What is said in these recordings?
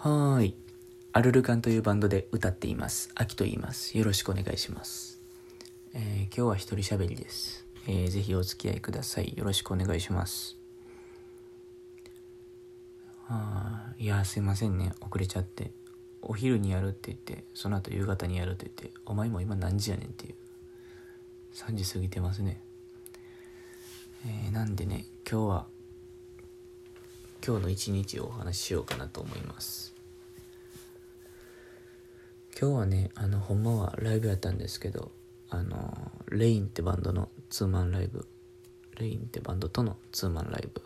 はーい。アルルカンというバンドで歌っています。アキと言います。よろしくお願いします。えー今日は一人喋りです、えーぜひお付き合いください。よろしくお願いします。あーいやーすいませんね。遅れちゃって。お昼にやるって言って、その後夕方にやるって言って、お前も今何時やねんっていう。3時過ぎてますね。えーなんでね、今日は今日の一日をお話ししようかなと思います。今日はねあのほんまはライブやったんですけどあのレインってバンドのツーマンライブ。レインってバンドとのツーマンライブ。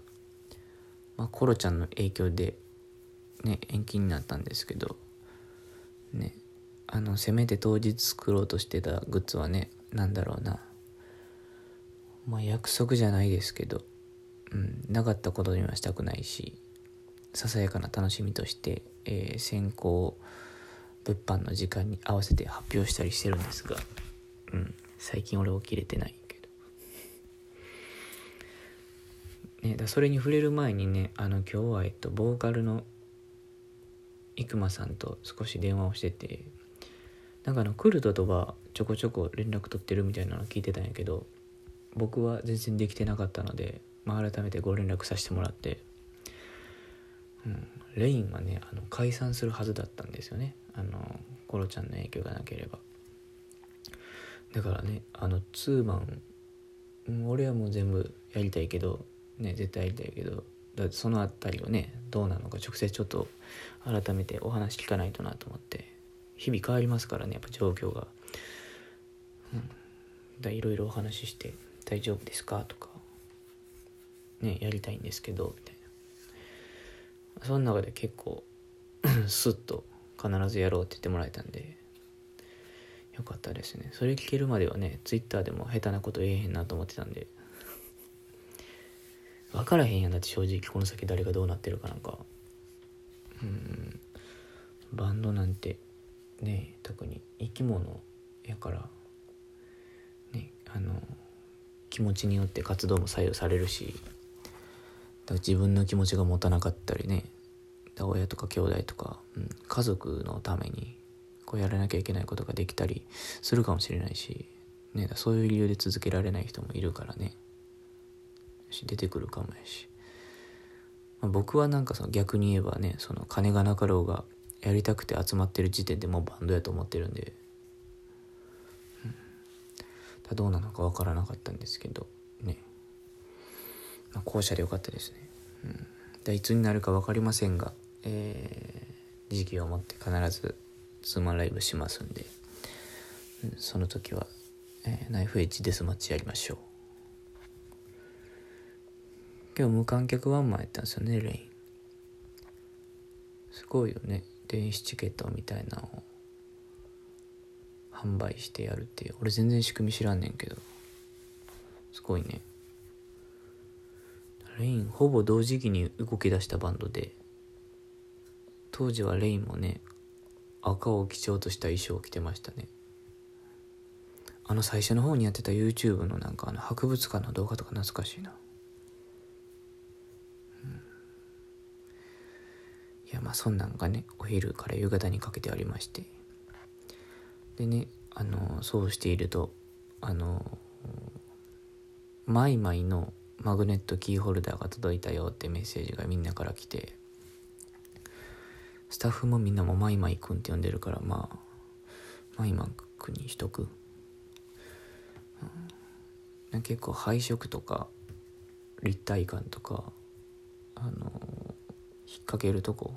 まあコロちゃんの影響でね延期になったんですけどねあのせめて当日作ろうとしてたグッズはねなんだろうな。まあ約束じゃないですけどうん、なかったことにはしたくないし。ささやかな楽しみとして、えー先行物販の時間に合わせて発表したりしてるんですが、うん、最近俺起きれてないけど、ね、だそれに触れる前にねあの今日は、えっと、ボーカルの生間さんと少し電話をしててなんかあのクルトとはちょこちょこ連絡取ってるみたいなの聞いてたんやけど僕は全然できてなかったので、まあ、改めてご連絡させてもらって、うん、レインはねあの解散するはずだったんですよね。あのコロちゃんの影響がなければ。だからねあのツーマン俺はもう全部やりたいけどね絶対やりたいけどだってそのあたりをねどうなのか直接ちょっと改めてお話聞かないとなと思って日々変わりますからねやっぱ状況が。だいろいろお話しして「大丈夫ですか?」とか「ねやりたいんですけど」みたいな。その中で結構 スッと必ずやろうって言ってもらえたんでよかったですね。それ聞けるまではねツイッターでも下手なこと言えへんなと思ってたんで分からへんやん。だって正直この先誰がどうなってるかなんか。うん。バンドなんてね特に生き物やからねあの気持ちによって活動も左右されるし自分の気持ちが持たなかったりね。だから親とか兄弟とか、うん、家族のためにこうやらなきゃいけないことができたりするかもしれないし、ね、そういう理由で続けられない人もいるからね。出てくるかもやし、まあ僕はなんかその逆に言えばねその金がなかろうがやりたくて集まってる時点でもうバンドやと思ってるんで。だどうなのかわからなかったんですけどね、後者でよかったですね、うん、でいつになるか分かりませんが、えー時期をもって必ずツーマンライブしますんで、うんその時は、えーナイフエッジデスマッチやりましょう。今日無観客ワンマンやったんですよねレイン。すごいよね。電子チケットみたいなのを販売してやるっていう。俺全然仕組み知らんねんけど。すごいね。レインほぼ同時期に動き出したバンドで。当時はレインもね赤を基調とした衣装を着てましたね。あの最初の方にやってた YouTube のなんかあの博物館の動画とか懐かしいな、うん。いやまあそんなんがねお昼から夕方にかけてありまして。でねあのそうしているとあのマイマイのマグネットキーホルダーが届いたよってメッセージがみんなから来てスタッフもみんなもマイマイくんって呼んでるからまあマイマイくんにしとく、うん、結構配色とか立体感とかあの引っ掛けるとこ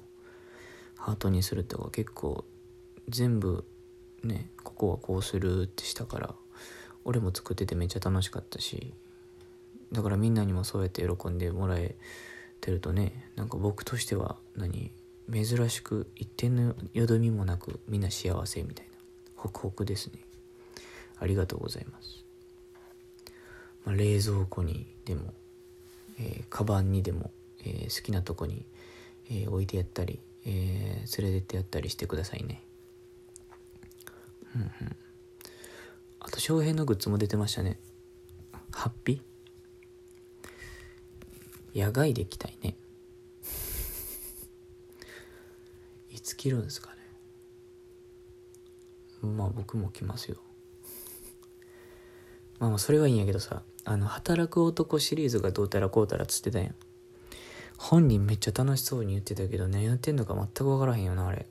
ハートにするとか結構全部ねここはこうするってしたから俺も作っててめっちゃ楽しかったしだからみんなにもそうやって喜んでもらえてるとねなんか僕としては何珍しく一点のよどみもなくみんな幸せみたいなホクホクですね。ありがとうございます、まあ、冷蔵庫にでも、えーカバンにでも、えー好きなとこに、えー置いてやったり、えー連れてってやったりしてくださいね。うんうん。あと翔平のグッズも出てましたね。ハッピー？野外で着たいね。いつ着るんですかね。まあ僕も着ますよ。まあまあそれはいいんやけどさあの働く男シリーズがどうたらこうたらっつってたやん。本人めっちゃ楽しそうに言ってたけど何やってんのか全く分からへんよなあれ。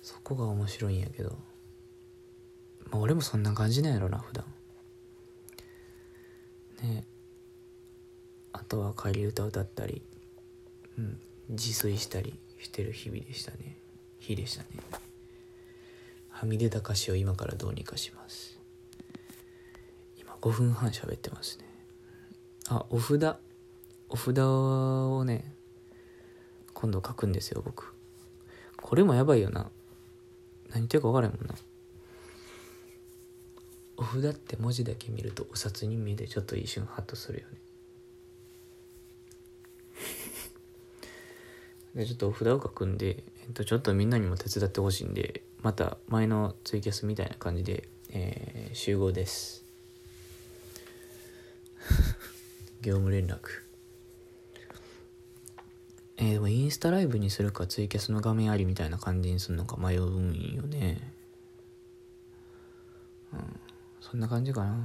そこが面白いんやけど。まあ俺もそんな感じなんやろな普段。ね。あとは仮歌歌ったり、うん、自炊したりしてる日々でしたね。日でしたね。はみ出た歌詞を今からどうにかします。今5分半喋ってますね。あお札。お札をね今度書くんですよ僕。これもやばいよな。何言ってるか分からへんもんな。お札って文字だけ見るとお札に見えてちょっと一瞬ハッとするよね。でちょっと札を書くんで、えっと、ちょっとみんなにも手伝ってほしいんでまた前のツイキャスみたいな感じで、えー、集合です。業務連絡。えー、でもインスタライブにするかツイキャスの画面ありみたいな感じにするのか迷うんよね。うん。そんな感じかな。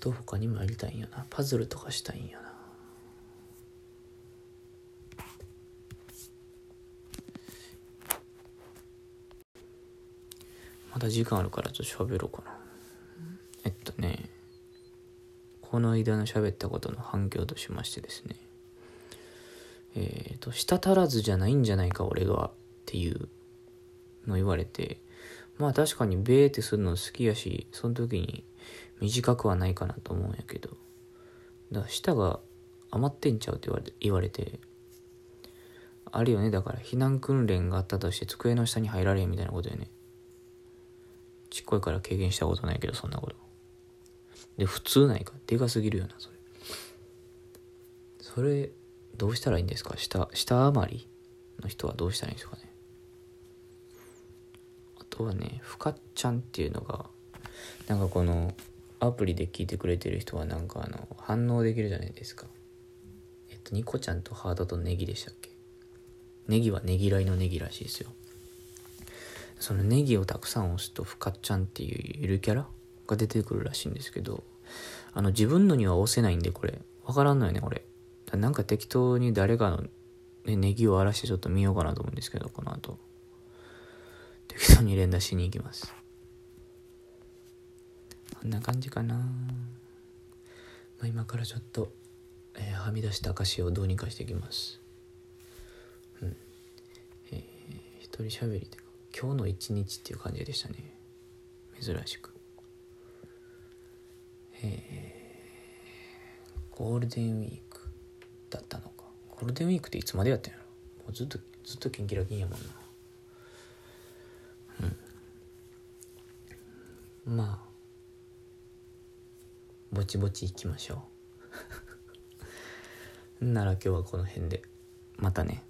と他にもやりたいんやな。パズルとかしたいんやな。まだ時間あるからちょっと喋ろうかな。えっとね。この間の喋ったことの反響としましてですね。えっ、ー、と舌足らずじゃないんじゃないか俺がっていうの言われて。まあ確かにベーってするの好きやしその時に短くはないかなと思うんやけど。だから舌が余ってんちゃうって言われて言われて。あるよね。だから避難訓練があったとして机の下に入られへんみたいなことよね。ちっこいから経験したことないけどそんなこと。で普通ないか。でかすぎるよなそれ。それどうしたらいいんですか？下下余りの人はどうしたらいいんですかね？あとはねふかっちゃんっていうのがなんかこのアプリで聞いてくれてる人はなんかあの反応できるじゃないですか。えっとニコちゃんとハートとネギでしたっけ？ネギはねぎらいのネギらしいですよ。そのネギをたくさん押すとふかっちゃんっていうゆるキャラが出てくるらしいんですけどあの自分のには押せないんでこれ。わからんのよねこれ。なんか適当に誰かの、ネギを荒らしてちょっと見ようかなと思うんですけどこの後。適当に連打しに行きます。こんな感じかな、まあ、今からちょっと、えー、はみ出した歌詞をどうにかしていきます。うん。えー、一人喋りというか今日の一日っていう感じでしたね。珍しく。えー、ゴールデンウィークだったのか。ゴールデンウィークっていつまでやってんやろ。もうずっとずっとキンキラキンやもんな。うん。まあぼちぼち行きましょう。なら今日はこの辺で。またね。